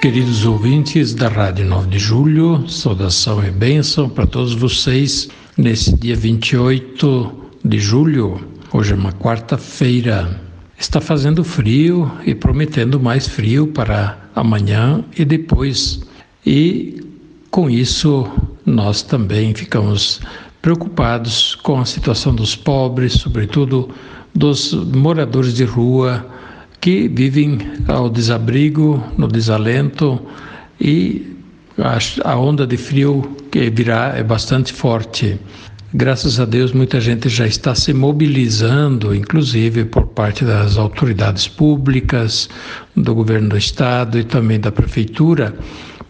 Queridos ouvintes da Rádio 9 de Julho, saudação e bênção para todos vocês nesse dia 28 de julho. Hoje é uma quarta-feira. Está fazendo frio e prometendo mais frio para amanhã e depois. E com isso, nós também ficamos preocupados com a situação dos pobres, sobretudo dos moradores de rua que vivem ao desabrigo, no desalento e a onda de frio que virá é bastante forte. Graças a Deus, muita gente já está se mobilizando, inclusive por parte das autoridades públicas, do governo do estado e também da prefeitura,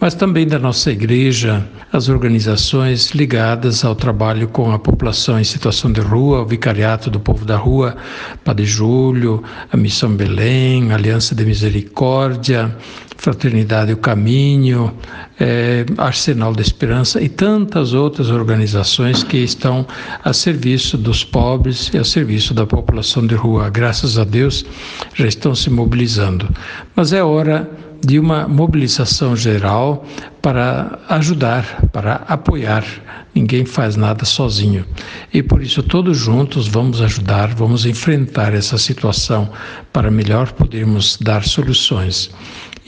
mas também da nossa igreja, as organizações ligadas ao trabalho com a população em situação de rua, o Vicariato do Povo da Rua, Padre Júlio, a Missão Belém, Aliança de Misericórdia, Fraternidade o Caminho, é, Arsenal da Esperança e tantas outras organizações que estão a serviço dos pobres e a serviço da população de rua. Graças a Deus já estão se mobilizando. Mas é hora de uma mobilização geral para ajudar, para apoiar. Ninguém faz nada sozinho. E por isso, todos juntos vamos ajudar, vamos enfrentar essa situação para melhor podermos dar soluções.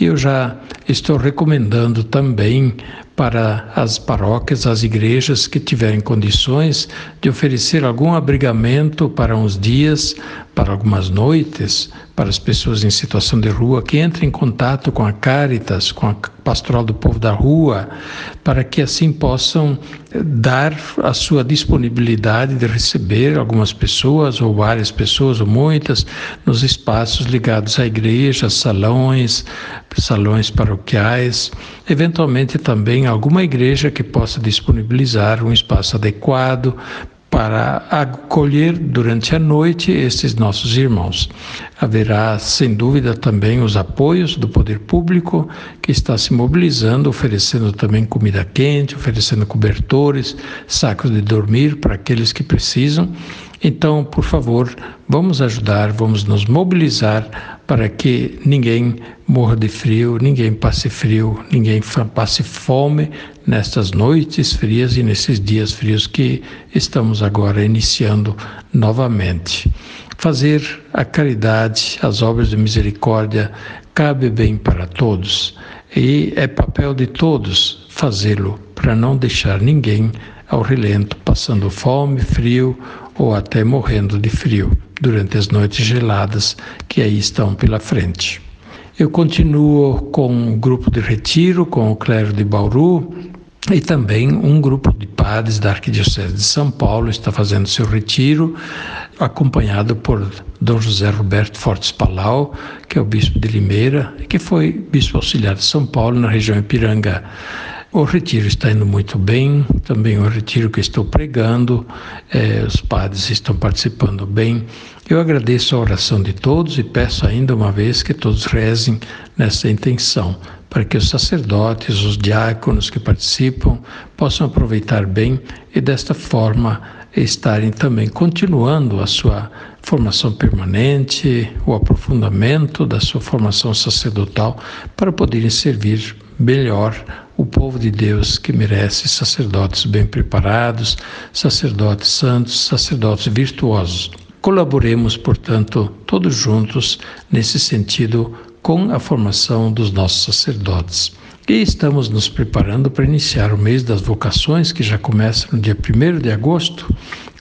Eu já estou recomendando também para as paróquias, as igrejas que tiverem condições de oferecer algum abrigamento para uns dias, para algumas noites, para as pessoas em situação de rua que entrem em contato com a Caritas, com a Pastoral do Povo da Rua, para que assim possam dar a sua disponibilidade de receber algumas pessoas, ou várias pessoas, ou muitas, nos espaços ligados à igreja, salões, salões paroquiais, eventualmente também alguma igreja que possa disponibilizar um espaço adequado para acolher durante a noite esses nossos irmãos. Haverá, sem dúvida, também os apoios do poder público, que está se mobilizando, oferecendo também comida quente, oferecendo cobertores, sacos de dormir para aqueles que precisam. Então, por favor, vamos ajudar, vamos nos mobilizar para que ninguém morra de frio, ninguém passe frio, ninguém passe fome nestas noites frias e nesses dias frios que estamos agora iniciando novamente. Fazer a caridade, as obras de misericórdia, cabe bem para todos e é papel de todos fazê-lo para não deixar ninguém ao relento passando fome, frio ou até morrendo de frio durante as noites geladas que aí estão pela frente. Eu continuo com um grupo de retiro com o clero de Bauru e também um grupo de padres da Arquidiocese de São Paulo está fazendo seu retiro, acompanhado por Dom José Roberto Fortes Palau, que é o bispo de Limeira, que foi bispo auxiliar de São Paulo na região Ipiranga. O retiro está indo muito bem, também o retiro que estou pregando, eh, os padres estão participando bem. Eu agradeço a oração de todos e peço ainda uma vez que todos rezem nessa intenção, para que os sacerdotes, os diáconos que participam possam aproveitar bem e desta forma estarem também continuando a sua formação permanente, o aprofundamento da sua formação sacerdotal para poderem servir melhor o povo de Deus que merece sacerdotes bem preparados, sacerdotes santos, sacerdotes virtuosos. Colaboremos, portanto, todos juntos nesse sentido com a formação dos nossos sacerdotes. E estamos nos preparando para iniciar o mês das vocações, que já começa no dia 1 de agosto,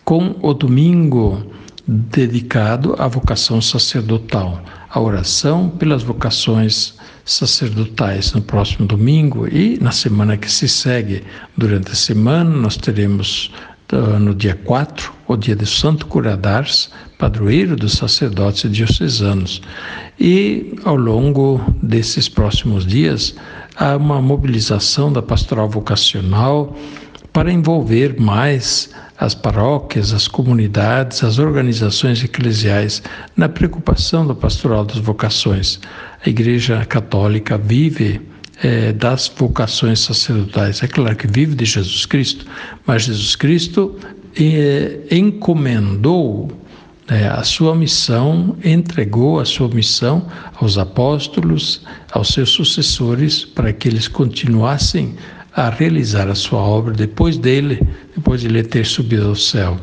com o domingo dedicado à vocação sacerdotal, a oração pelas vocações sacerdotais no próximo domingo e na semana que se segue. Durante a semana, nós teremos ah, no dia 4, o dia de Santo Curadars, padroeiro dos sacerdotes diocesanos. E ao longo desses próximos dias, há uma mobilização da pastoral vocacional para envolver mais as paróquias, as comunidades, as organizações eclesiais na preocupação da pastoral das vocações. A Igreja Católica vive é, das vocações sacerdotais. É claro que vive de Jesus Cristo, mas Jesus Cristo é, encomendou é, a sua missão, entregou a sua missão aos apóstolos, aos seus sucessores, para que eles continuassem a realizar a sua obra depois dele, depois de ele ter subido ao céu.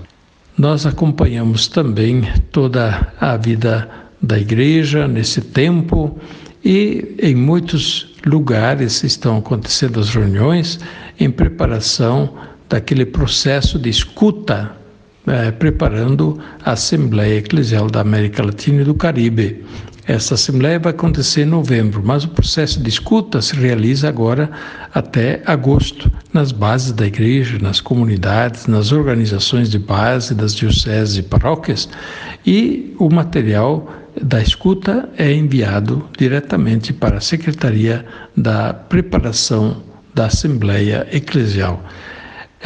Nós acompanhamos também toda a vida da igreja nesse tempo e em muitos lugares estão acontecendo as reuniões em preparação daquele processo de escuta é, preparando a Assembleia Eclesial da América Latina e do Caribe. Essa Assembleia vai acontecer em novembro, mas o processo de escuta se realiza agora até agosto, nas bases da igreja, nas comunidades, nas organizações de base das dioceses e paróquias, e o material da escuta é enviado diretamente para a Secretaria da Preparação da Assembleia Eclesial.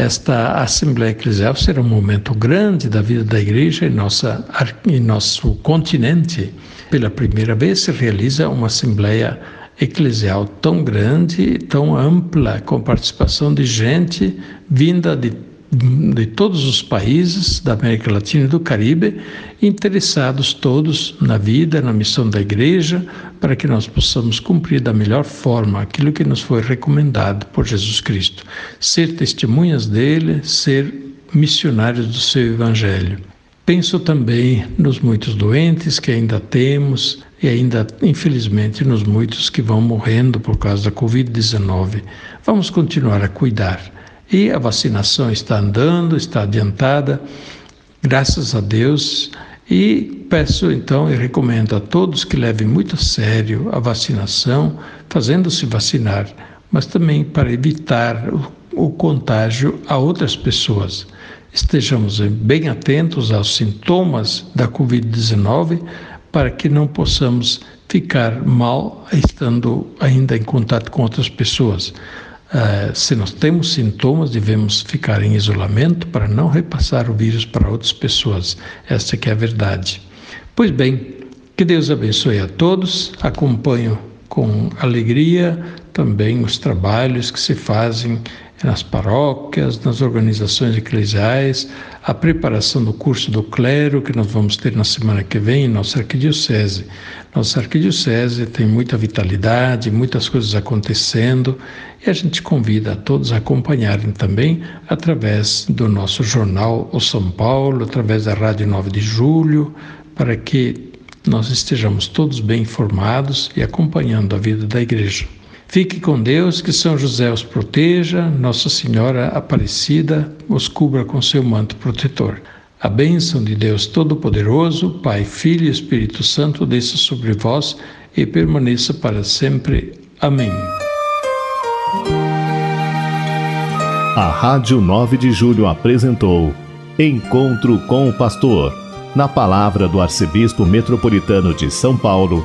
Esta Assembleia Eclesial será um momento grande da vida da Igreja em, nossa, em nosso continente. Pela primeira vez se realiza uma Assembleia Eclesial tão grande, tão ampla, com participação de gente vinda de de todos os países da América Latina e do Caribe, interessados todos na vida, na missão da igreja, para que nós possamos cumprir da melhor forma aquilo que nos foi recomendado por Jesus Cristo, ser testemunhas dele, ser missionários do seu evangelho. Penso também nos muitos doentes que ainda temos e ainda, infelizmente, nos muitos que vão morrendo por causa da Covid-19. Vamos continuar a cuidar e a vacinação está andando, está adiantada, graças a Deus. E peço então e recomendo a todos que levem muito a sério a vacinação, fazendo-se vacinar, mas também para evitar o, o contágio a outras pessoas. Estejamos bem atentos aos sintomas da Covid-19 para que não possamos ficar mal estando ainda em contato com outras pessoas. Uh, se nós temos sintomas, devemos ficar em isolamento para não repassar o vírus para outras pessoas. Essa que é a verdade. Pois bem, que Deus abençoe a todos. Acompanho com alegria também os trabalhos que se fazem nas paróquias, nas organizações eclesiais, a preparação do curso do clero que nós vamos ter na semana que vem em nossa arquidiocese. Nossa arquidiocese tem muita vitalidade, muitas coisas acontecendo e a gente convida a todos a acompanharem também através do nosso jornal O São Paulo, através da Rádio 9 de Julho, para que nós estejamos todos bem informados e acompanhando a vida da igreja. Fique com Deus, que São José os proteja, Nossa Senhora Aparecida os cubra com seu manto protetor. A bênção de Deus Todo-Poderoso, Pai, Filho e Espírito Santo, desça sobre vós e permaneça para sempre. Amém. A Rádio 9 de Julho apresentou Encontro com o Pastor, na palavra do Arcebispo Metropolitano de São Paulo